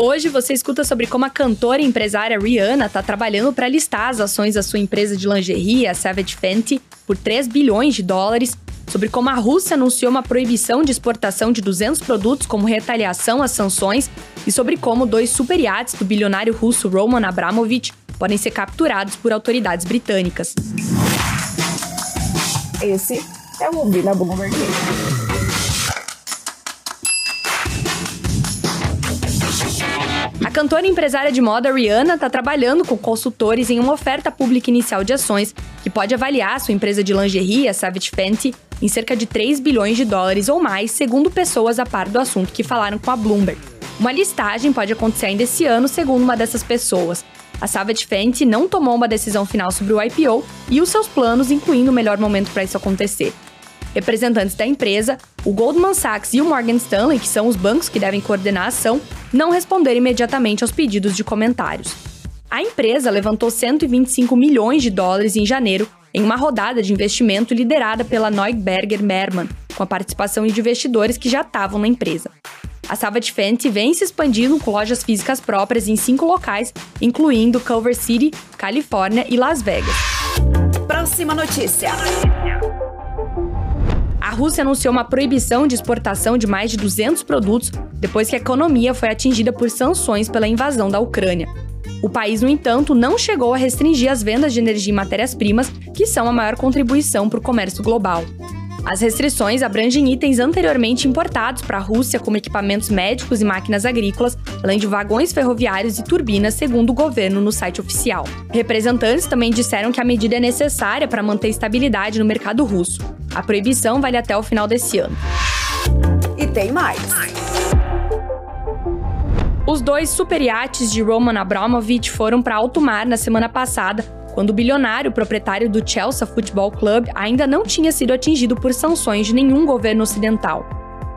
Hoje você escuta sobre como a cantora e empresária Rihanna está trabalhando para listar as ações da sua empresa de lingerie, a Savage Fenty, por 3 bilhões de dólares, sobre como a Rússia anunciou uma proibição de exportação de 200 produtos como retaliação às sanções e sobre como dois superiates do bilionário russo Roman Abramovich podem ser capturados por autoridades britânicas. Esse é o Ouvi na Bloomberg. Cantora e empresária de moda Rihanna está trabalhando com consultores em uma oferta pública inicial de ações que pode avaliar sua empresa de lingerie, a Savage Fenty, em cerca de 3 bilhões de dólares ou mais, segundo pessoas a par do assunto que falaram com a Bloomberg. Uma listagem pode acontecer ainda esse ano, segundo uma dessas pessoas. A Savage Fenty não tomou uma decisão final sobre o IPO e os seus planos, incluindo o melhor momento para isso acontecer. Representantes da empresa, o Goldman Sachs e o Morgan Stanley, que são os bancos que devem coordenar a ação, não responderam imediatamente aos pedidos de comentários. A empresa levantou 125 milhões de dólares em janeiro em uma rodada de investimento liderada pela Neuberger Merman, com a participação de investidores que já estavam na empresa. A Savage Fenty vem se expandindo com lojas físicas próprias em cinco locais, incluindo Culver City, Califórnia e Las Vegas. Próxima notícia. A Rússia anunciou uma proibição de exportação de mais de 200 produtos depois que a economia foi atingida por sanções pela invasão da Ucrânia. O país, no entanto, não chegou a restringir as vendas de energia e matérias-primas, que são a maior contribuição para o comércio global. As restrições abrangem itens anteriormente importados para a Rússia, como equipamentos médicos e máquinas agrícolas, além de vagões ferroviários e turbinas, segundo o governo no site oficial. Representantes também disseram que a medida é necessária para manter estabilidade no mercado russo. A proibição vale até o final desse ano. E tem mais. Os dois superiates de Roman Abramovich foram para alto mar na semana passada, quando o bilionário proprietário do Chelsea Football Club ainda não tinha sido atingido por sanções de nenhum governo ocidental.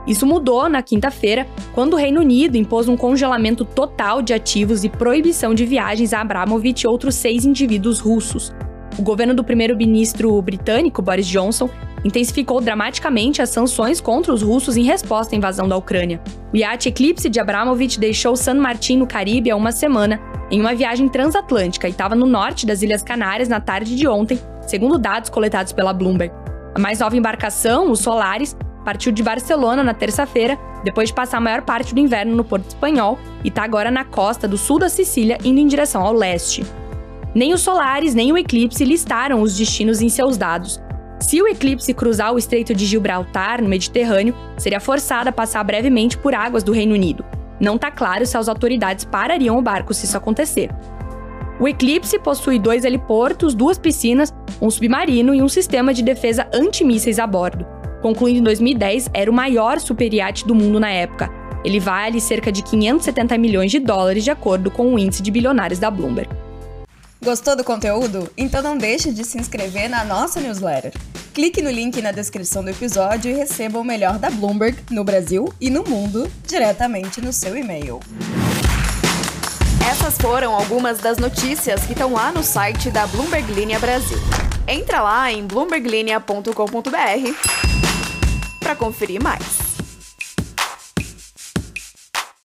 Isso mudou na quinta-feira, quando o Reino Unido impôs um congelamento total de ativos e proibição de viagens a Abramovich e outros seis indivíduos russos. O governo do primeiro-ministro britânico Boris Johnson intensificou dramaticamente as sanções contra os russos em resposta à invasão da Ucrânia. O iate Eclipse de Abramovich deixou San Martin, no Caribe, há uma semana, em uma viagem transatlântica e estava no norte das Ilhas Canárias na tarde de ontem, segundo dados coletados pela Bloomberg. A mais nova embarcação, o Solaris, partiu de Barcelona na terça-feira, depois de passar a maior parte do inverno no Porto Espanhol e está agora na costa do sul da Sicília, indo em direção ao leste. Nem o Solaris nem o Eclipse listaram os destinos em seus dados, se o eclipse cruzar o Estreito de Gibraltar, no Mediterrâneo, seria forçada a passar brevemente por águas do Reino Unido. Não está claro se as autoridades parariam o barco se isso acontecer. O Eclipse possui dois heliportos, duas piscinas, um submarino e um sistema de defesa antimísseis a bordo. Concluindo em 2010, era o maior superiate do mundo na época. Ele vale cerca de 570 milhões de dólares, de acordo com o índice de bilionários da Bloomberg. Gostou do conteúdo? Então não deixe de se inscrever na nossa newsletter. Clique no link na descrição do episódio e receba o melhor da Bloomberg no Brasil e no mundo diretamente no seu e-mail. Essas foram algumas das notícias que estão lá no site da Bloomberg Linha Brasil. Entra lá em bloomberglinea.com.br para conferir mais.